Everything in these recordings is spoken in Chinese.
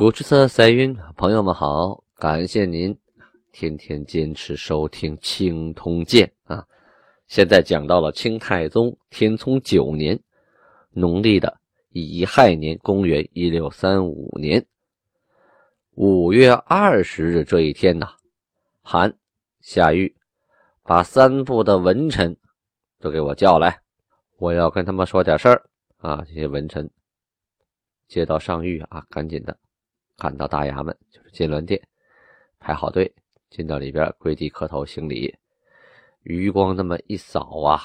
古之色塞云，朋友们好，感谢您天天坚持收听《清通鉴》啊！现在讲到了清太宗天聪九年，农历的乙亥年，公元一六三五年五月二十日这一天呐，韩夏玉。把三部的文臣都给我叫来，我要跟他们说点事儿啊！这些文臣接到上谕啊，赶紧的赶到大衙门，就是金銮殿，排好队进到里边，跪地磕头行礼。余光那么一扫啊，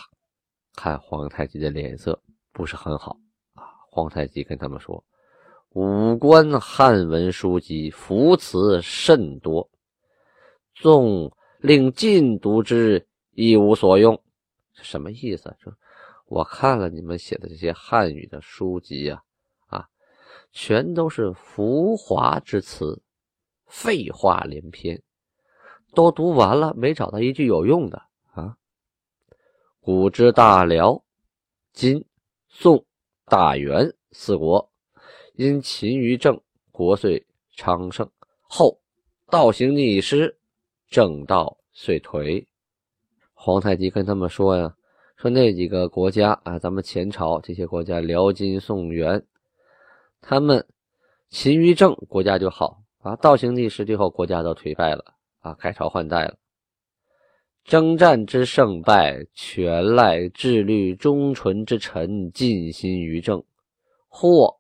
看皇太极的脸色不是很好啊。皇太极跟他们说：“五官汉文书籍福词甚多，纵。”令禁读之一无所用，什么意思？说我看了你们写的这些汉语的书籍，啊，全都是浮华之词，废话连篇，都读完了，没找到一句有用的啊。古之大辽、金、宋、大元四国，因勤于政，国遂昌盛；后道行逆施。正道遂颓，皇太极跟他们说呀：“说那几个国家啊，咱们前朝这些国家，辽、金、宋、元，他们勤于政，国家就好啊；倒行逆施之后，国家都颓败了啊，改朝换代了。征战之胜败，全赖志虑忠纯之臣尽心于政，或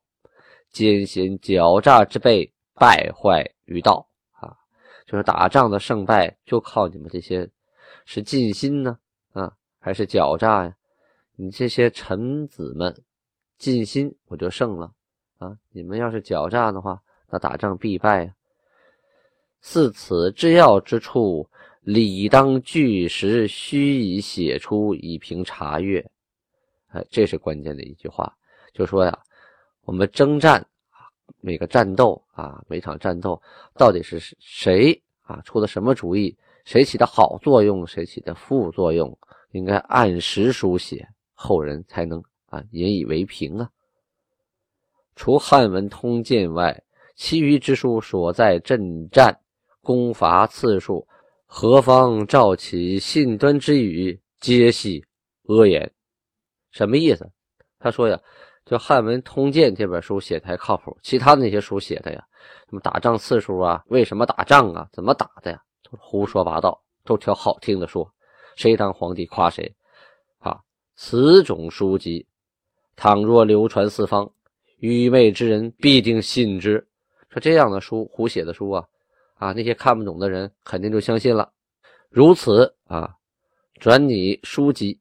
奸险狡诈之辈败坏于道啊。”就是打仗的胜败，就靠你们这些是尽心呢啊，还是狡诈呀？你这些臣子们尽心，我就胜了啊！你们要是狡诈的话，那打仗必败啊！似此之要之处，理当据实，须以写出，以凭查阅。哎，这是关键的一句话，就说呀，我们征战。每个战斗啊，每场战斗到底是谁啊出的什么主意？谁起的好作用？谁起的副作用？应该按时书写，后人才能啊引以为凭啊。除汉文通鉴外，其余之书所在阵战、攻伐次数、何方召起信端之语，皆系阿言。什么意思？他说呀。就《汉文通鉴》这本书写的还靠谱，其他那些书写的呀，什么打仗次数啊，为什么打仗啊，怎么打的呀，都胡说八道，都挑好听的说，谁当皇帝夸谁，啊，此种书籍，倘若流传四方，愚昧之人必定信之。说这样的书，胡写的书啊，啊，那些看不懂的人肯定就相信了。如此啊，转拟书籍，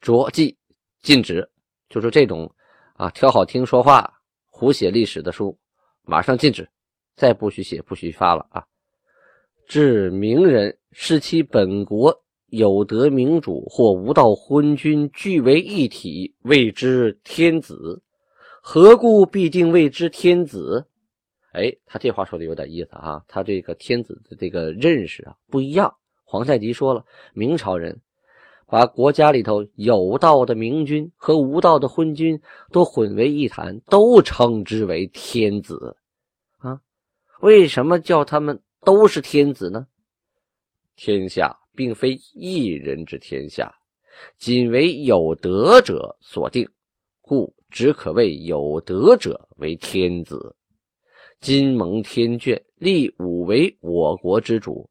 着记禁止，就是这种。啊，挑好听说话，胡写历史的书，马上禁止，再不许写，不许发了啊！至名人视其本国有德明主或无道昏君俱为一体，谓之天子，何故必定谓之天子？哎，他这话说的有点意思啊，他这个天子的这个认识啊不一样。皇太极说了，明朝人。把国家里头有道的明君和无道的昏君都混为一谈，都称之为天子，啊？为什么叫他们都是天子呢？天下并非一人之天下，仅为有德者所定，故只可谓有德者为天子。今蒙天眷，立吾为我国之主，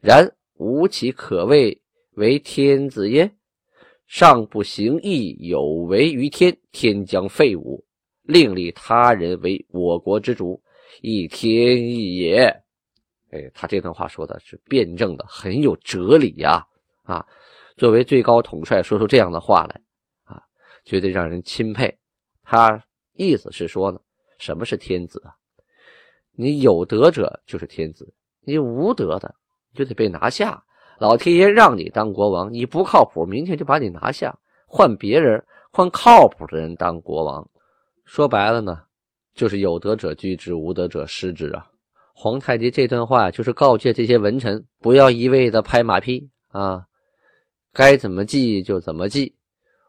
然吾岂可谓？为天子耶？上不行义，有违于天，天将废吾。另立他人为我国之主，亦天意也。哎，他这段话说的是辩证的，很有哲理呀！啊，作为最高统帅，说出这样的话来，啊，绝对让人钦佩。他意思是说呢，什么是天子啊？你有德者就是天子，你无德的就得被拿下。老天爷让你当国王，你不靠谱，明天就把你拿下，换别人，换靠谱的人当国王。说白了呢，就是有德者居之，无德者失之啊。皇太极这段话就是告诫这些文臣，不要一味的拍马屁啊，该怎么记就怎么记。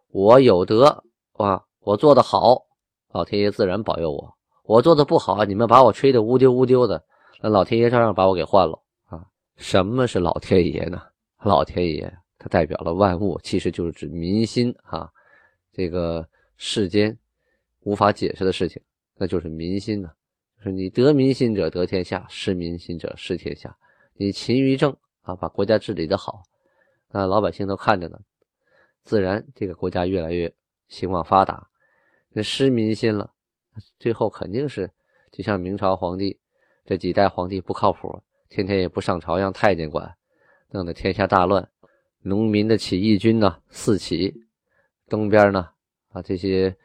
我有德啊，我做的好，老天爷自然保佑我。我做的不好，你们把我吹得乌丢乌丢的，那老天爷照样把我给换了啊！什么是老天爷呢？老天爷他代表了万物，其实就是指民心啊。这个世间无法解释的事情，那就是民心呢。就是你得民心者得天下，失民心者失天下。你勤于政啊，把国家治理的好，那老百姓都看着呢，自然这个国家越来越兴旺发达。那失民心了。最后肯定是，就像明朝皇帝这几代皇帝不靠谱，天天也不上朝让太监管，弄得天下大乱，农民的起义军呢四起，东边呢啊这些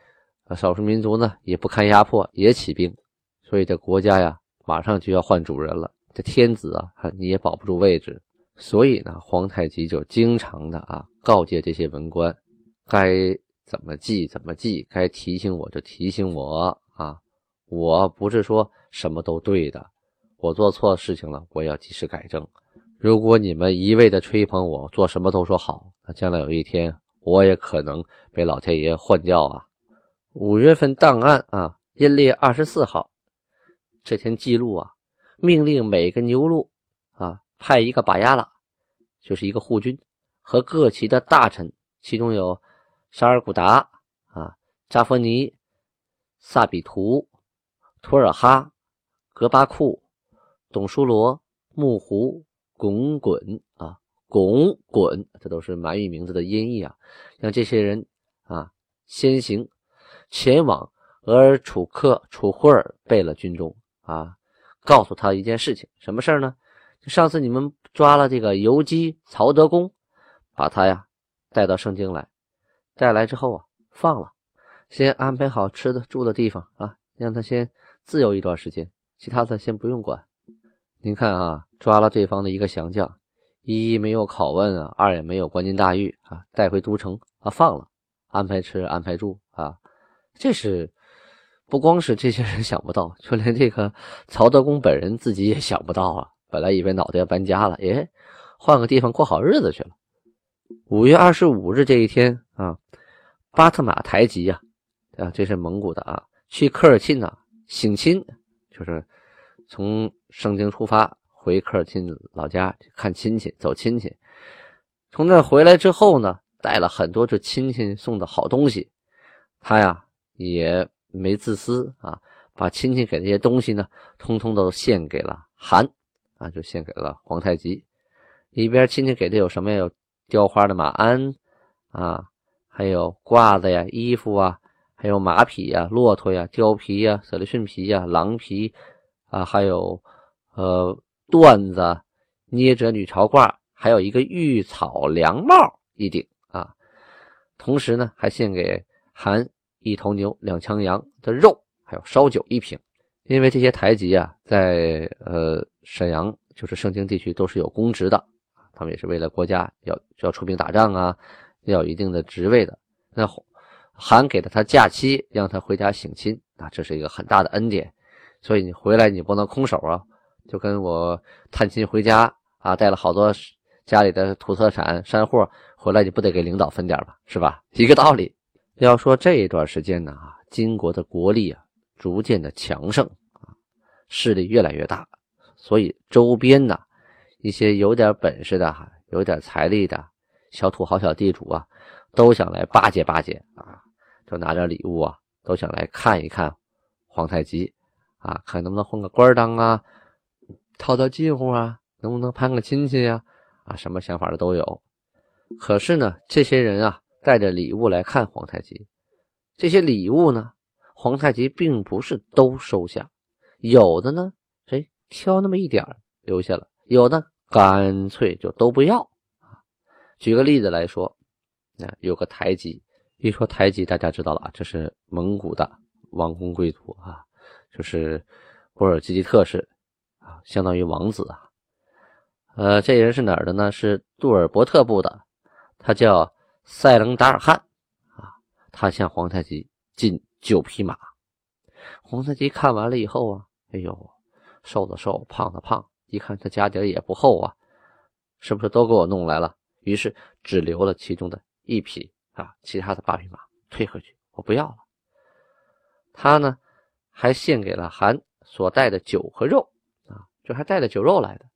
少数民族呢也不堪压迫也起兵，所以这国家呀马上就要换主人了，这天子啊你也保不住位置，所以呢皇太极就经常的啊告诫这些文官该。怎么记怎么记，该提醒我就提醒我啊！我不是说什么都对的，我做错事情了，我要及时改正。如果你们一味的吹捧我，做什么都说好，那将来有一天我也可能被老天爷换掉啊！五月份档案啊，阴历二十四号这天记录啊，命令每个牛录啊派一个把亚拉，就是一个护军和各旗的大臣，其中有。沙尔古达啊，扎弗尼、萨比图、图尔哈、格巴库、董舒罗、木胡、滚滚啊，巩滚，这都是满语名字的音译啊。让这些人啊先行前往额尔楚克楚霍尔贝勒军中啊，告诉他一件事情，什么事儿呢？上次你们抓了这个游击曹德公，把他呀带到圣经来。带来之后啊，放了，先安排好吃的住的地方啊，让他先自由一段时间，其他的先不用管。您看啊，抓了对方的一个降将，一没有拷问啊，二也没有关进大狱啊，带回都城啊，放了，安排吃安排住啊，这是不光是这些人想不到，就连这个曹德公本人自己也想不到啊。本来以为脑袋要搬家了，哎，换个地方过好日子去了。五月二十五日这一天啊，巴特马台吉呀，啊，这是蒙古的啊，去科尔沁呐，省亲，就是从盛京出发回科尔沁老家看亲戚，走亲戚。从那回来之后呢，带了很多这亲戚送的好东西，他呀也没自私啊，把亲戚给那些东西呢，通通都献给了韩啊，就献给了皇太极。里边亲戚给的有什么呀？有。雕花的马鞍啊，还有褂子呀、衣服啊，还有马匹呀、骆驼呀、貂皮呀、舍利逊皮呀、狼皮啊，还有呃缎子、捏褶女朝褂，还有一个玉草凉帽一顶啊。同时呢，还献给韩一头牛、两枪羊的肉，还有烧酒一瓶。因为这些台籍啊，在呃沈阳，就是盛京地区都是有公职的。他们也是为了国家要要出兵打仗啊，要有一定的职位的。那韩给了他假期，让他回家省亲啊，这是一个很大的恩典。所以你回来你不能空手啊，就跟我探亲回家啊，带了好多家里的土特产山货回来，你不得给领导分点吧？是吧？一个道理。要说这一段时间呢，金国的国力啊逐渐的强盛啊，势力越来越大，所以周边呢。一些有点本事的，有点财力的小土豪、小地主啊，都想来巴结巴结啊，就拿点礼物啊，都想来看一看皇太极啊，看能不能混个官当啊，套套近乎啊，能不能攀个亲戚呀？啊，什么想法的都有。可是呢，这些人啊，带着礼物来看皇太极，这些礼物呢，皇太极并不是都收下，有的呢，哎，挑那么一点留下了，有的。干脆就都不要啊！举个例子来说，啊，有个台吉，一说台吉，大家知道了啊，这是蒙古的王公贵族啊。就是波尔吉吉特氏啊，相当于王子啊。呃，这人是哪儿的呢？是杜尔伯特部的，他叫塞伦达尔汗啊。他向皇太极进九匹马。皇太极看完了以后啊，哎呦，瘦的瘦，胖的胖，一看他家底也不厚啊，是不是都给我弄来了？于是只留了其中的一匹啊，其他的八匹马退回去，我不要了。他呢，还献给了韩所带的酒和肉啊，就还带了酒肉来的。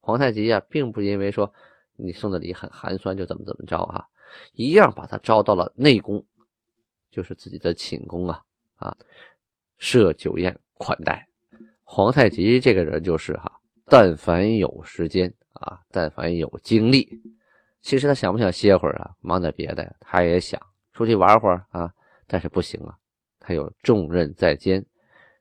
皇太极啊，并不因为说你送的礼很寒酸就怎么怎么着啊，一样把他招到了内宫，就是自己的寝宫啊啊，设酒宴款待。皇太极这个人就是哈，但凡有时间啊，但凡有精力，其实他想不想歇会儿啊，忙点别的，他也想出去玩会儿啊，但是不行啊，他有重任在肩。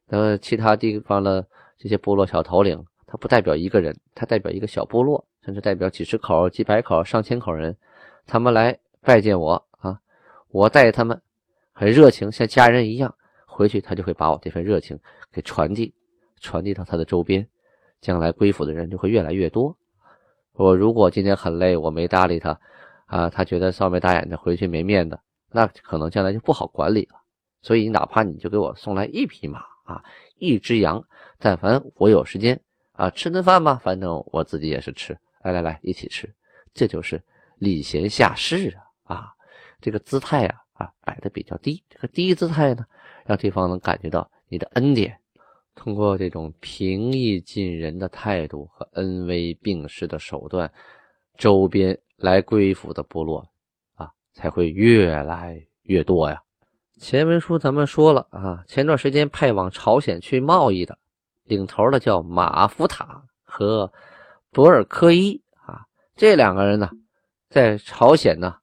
那么其他地方的这些部落小头领。他不代表一个人，他代表一个小部落，甚至代表几十口、几百口、上千口人。他们来拜见我啊，我待他们很热情，像家人一样。回去他就会把我这份热情给传递，传递到他的周边，将来归附的人就会越来越多。我如果今天很累，我没搭理他啊，他觉得臊眉大眼的，回去没面子，那可能将来就不好管理了。所以哪怕你就给我送来一匹马啊，一只羊，但凡我有时间。啊，吃顿饭吧，反正我自己也是吃。来来来，一起吃，这就是礼贤下士啊！啊，这个姿态啊啊摆的比较低，这个低姿态呢，让对方能感觉到你的恩典。通过这种平易近人的态度和恩威并施的手段，周边来归附的部落啊，才会越来越多呀。前文书咱们说了啊，前段时间派往朝鲜去贸易的。领头的叫马福塔和博尔科伊啊，这两个人呢，在朝鲜呢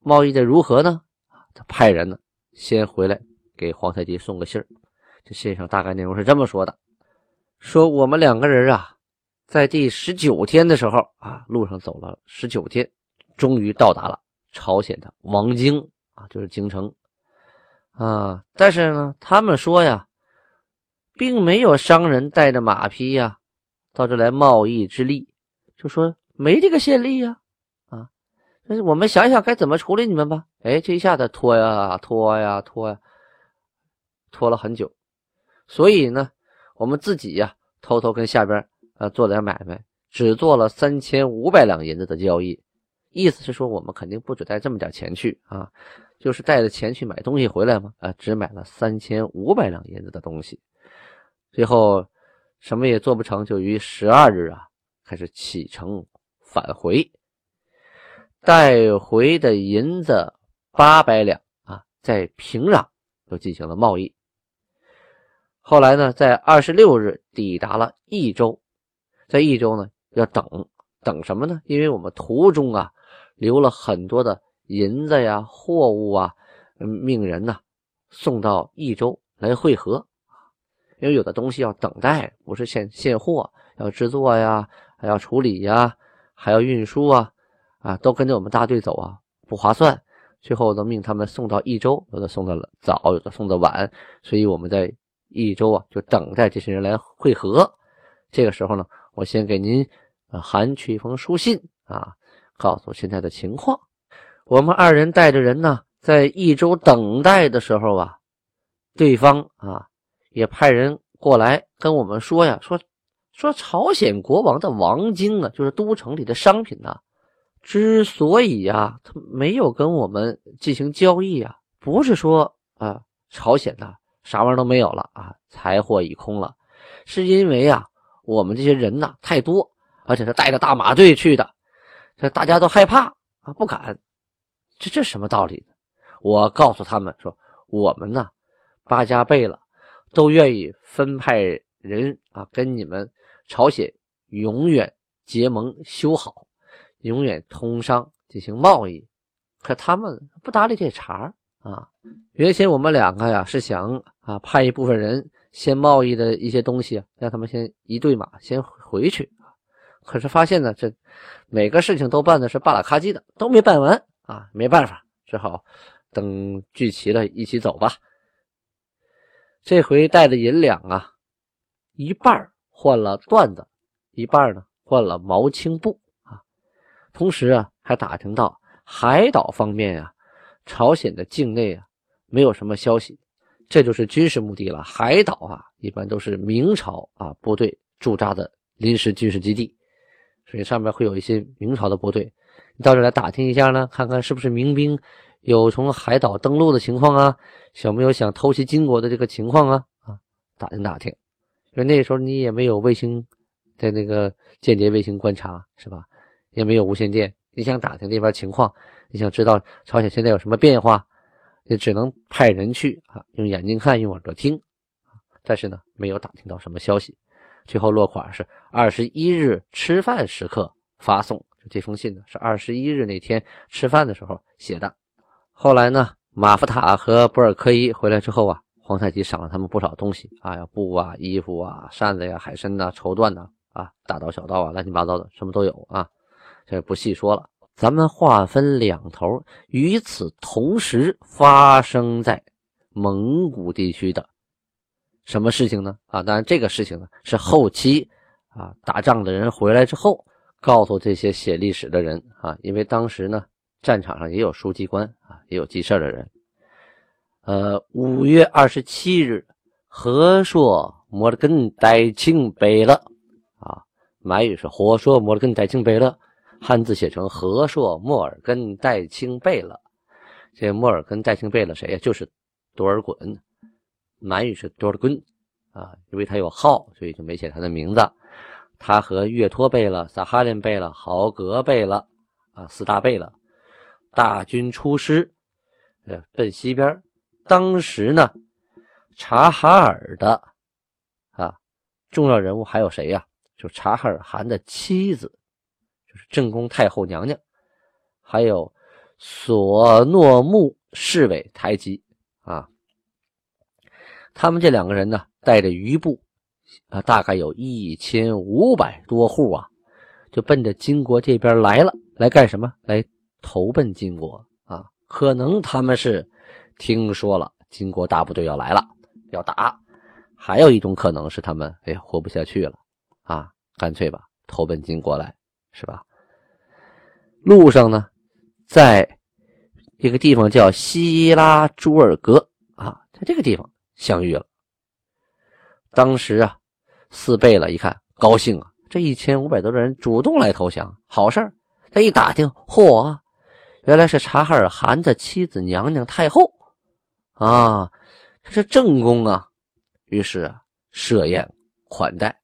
贸易的如何呢？他派人呢先回来给皇太极送个信儿。这信上大概内容是这么说的：说我们两个人啊，在第十九天的时候啊，路上走了十九天，终于到达了朝鲜的王京啊，就是京城啊。但是呢，他们说呀。并没有商人带着马匹呀，到这来贸易之利，就说没这个先例呀，啊，但是我们想想该怎么处理你们吧。哎，这一下子拖呀拖呀拖呀，拖了很久，所以呢，我们自己呀，偷偷跟下边啊做点买卖，只做了三千五百两银子的交易，意思是说我们肯定不止带这么点钱去啊，就是带着钱去买东西回来嘛，啊，只买了三千五百两银子的东西。最后，什么也做不成，就于十二日啊，开始启程返回，带回的银子八百两啊，在平壤又进行了贸易。后来呢，在二十六日抵达了益州，在益州呢要等等什么呢？因为我们途中啊留了很多的银子呀、货物啊，命人呢送到益州来汇合。因为有的东西要等待，不是现现货，要制作呀，还要处理呀，还要运输啊，啊，都跟着我们大队走啊，不划算。最后都命他们送到益州，有的送的早，有的送的晚，所以我们在益州啊，就等待这些人来汇合。这个时候呢，我先给您啊函去一封书信啊，告诉现在的情况。我们二人带着人呢，在益州等待的时候啊，对方啊。也派人过来跟我们说呀，说说朝鲜国王的王京啊，就是都城里的商品呐，之所以呀，他没有跟我们进行交易啊，不是说啊，朝鲜呐啥玩意都没有了啊，财货已空了，是因为啊，我们这些人呐太多，而且是带着大马队去的，这大家都害怕啊，不敢。这这什么道理？我告诉他们说，我们呢八家贝了。都愿意分派人啊，跟你们朝鲜永远结盟修好，永远通商进行贸易。可他们不搭理这茬啊！原先我们两个呀是想啊派一部分人先贸易的一些东西，让他们先一对马先回去。可是发现呢，这每个事情都办的是巴拉咔叽的，都没办完啊！没办法，只好等聚齐了一起走吧。这回带的银两啊，一半换了缎子，一半呢换了毛青布啊。同时啊，还打听到海岛方面啊，朝鲜的境内啊没有什么消息，这就是军事目的了。海岛啊，一般都是明朝啊部队驻扎的临时军事基地，所以上面会有一些明朝的部队。你到这来打听一下呢，看看是不是民兵。有从海岛登陆的情况啊，有没有想偷袭金国的这个情况啊？啊，打听打听，因为那时候你也没有卫星的那个间谍卫星观察是吧？也没有无线电，你想打听那边情况，你想知道朝鲜现在有什么变化，也只能派人去啊，用眼睛看，用耳朵听但是呢，没有打听到什么消息。最后落款是二十一日吃饭时刻发送，就这封信呢，是二十一日那天吃饭的时候写的。后来呢，马福塔和博尔科伊回来之后啊，皇太极赏了他们不少东西啊，要布啊、衣服啊、扇子呀、海参呐、绸缎呐，啊，大刀小刀啊，乱七八糟的什么都有啊，这不细说了。咱们划分两头，与此同时发生在蒙古地区的什么事情呢？啊，当然这个事情呢是后期啊打仗的人回来之后告诉这些写历史的人啊，因为当时呢。战场上也有书记官啊，也有记事的人。呃，五月二十七日，和硕摩尔根代庆北了啊，满语是和硕摩尔根代庆北了，汉字写成和硕莫尔根代庆贝勒。这莫尔根代庆贝勒谁呀？就是多尔衮，满语是多尔衮啊，因为他有号，所以就没写他的名字。他和岳托贝勒、萨哈林贝勒、豪格贝勒啊，四大贝勒。大军出师，呃，奔西边。当时呢，察哈尔的啊重要人物还有谁呀？就察哈尔汗的妻子，正宫太后娘娘，还有索诺木侍卫台吉啊。他们这两个人呢，带着余部啊，大概有一千五百多户啊，就奔着金国这边来了。来干什么？来。投奔金国啊，可能他们是听说了金国大部队要来了，要打；还有一种可能是他们哎活不下去了啊，干脆吧投奔金国来，是吧？路上呢，在一个地方叫希拉朱尔格啊，在这个地方相遇了。当时啊，四贝勒一看高兴啊，这一千五百多人主动来投降，好事儿。他一打听，嚯！原来是察哈尔汗的妻子娘娘太后啊，这是正宫啊。于是啊，设宴款待，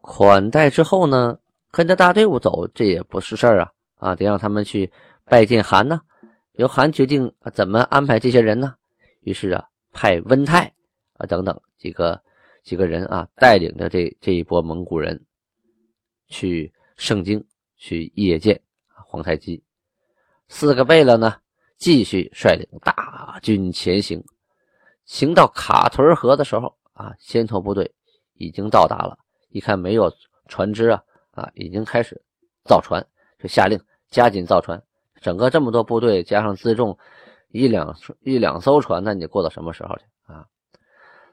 款待之后呢，跟着大队伍走，这也不是事儿啊啊，得让他们去拜见韩呢。由韩决定怎么安排这些人呢？于是啊，派温泰啊等等几个几个人啊，带领着这这一波蒙古人去盛京去谒见皇太极。四个贝勒呢，继续率领大军前行。行到卡屯河的时候啊，先头部队已经到达了。一看没有船只啊，啊，已经开始造船，就下令加紧造船。整个这么多部队加上辎重，一两一两艘船，那你过到什么时候去啊？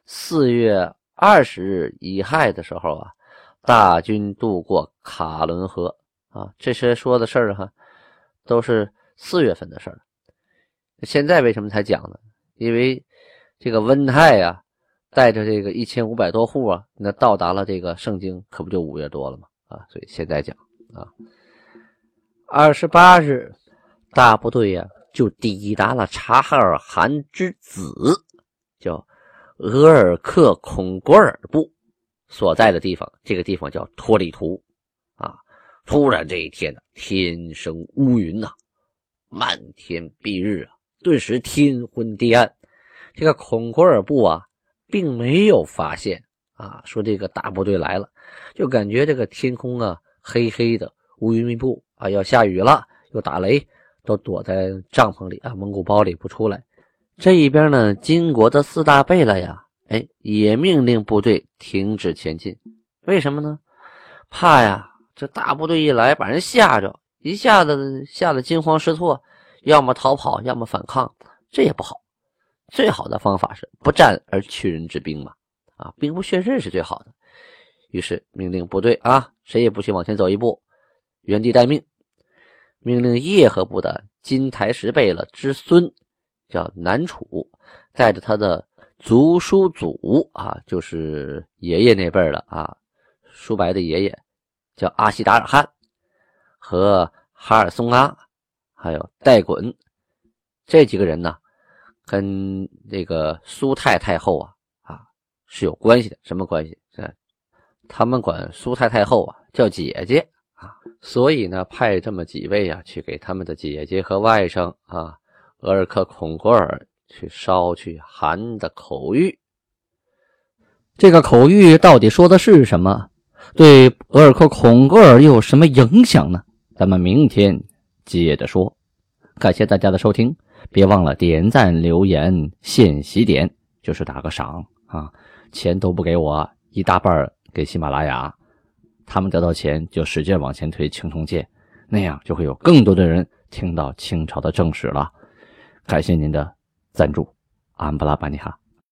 四月二十日乙亥的时候啊，大军渡过卡伦河啊。这些说的事儿哈，都是。四月份的事儿，现在为什么才讲呢？因为这个温泰啊，带着这个一千五百多户啊，那到达了这个盛京，可不就五月多了吗？啊，所以现在讲啊，二十八日，大部队呀就抵达了察哈尔汗之子，叫额尔克孔果尔部所在的地方。这个地方叫托里图啊。突然这一天呢，天生乌云呐。漫天蔽日啊，顿时天昏地暗。这个孔果尔部啊，并没有发现啊，说这个大部队来了，就感觉这个天空啊黑黑的，乌云密布啊，要下雨了，又打雷，都躲在帐篷里啊，蒙古包里不出来。这一边呢，金国的四大贝勒呀，哎，也命令部队停止前进。为什么呢？怕呀，这大部队一来，把人吓着。一下子吓得惊慌失措，要么逃跑，要么反抗，这也不好。最好的方法是不战而屈人之兵嘛，啊，兵不血刃是最好的。于是命令部队啊，谁也不许往前走一步，原地待命。命令叶赫部的金台石贝勒之孙，叫南楚，带着他的族叔祖啊，就是爷爷那辈的啊，舒白的爷爷，叫阿西达尔汗，和哈尔松阿，还有戴衮这几个人呢。跟这个苏太太后啊啊是有关系的，什么关系？是他们管苏太太后啊叫姐姐，所以呢派这么几位啊去给他们的姐姐和外甥啊额尔克孔格尔去捎去韩的口谕。这个口谕到底说的是什么？对额尔克孔格尔又有什么影响呢？咱们明天接着说。感谢大家的收听。别忘了点赞、留言、献喜点，就是打个赏啊！钱都不给我，一大半给喜马拉雅，他们得到钱就使劲往前推《青铜剑》，那样就会有更多的人听到清朝的正史了。感谢您的赞助，安布拉巴尼哈。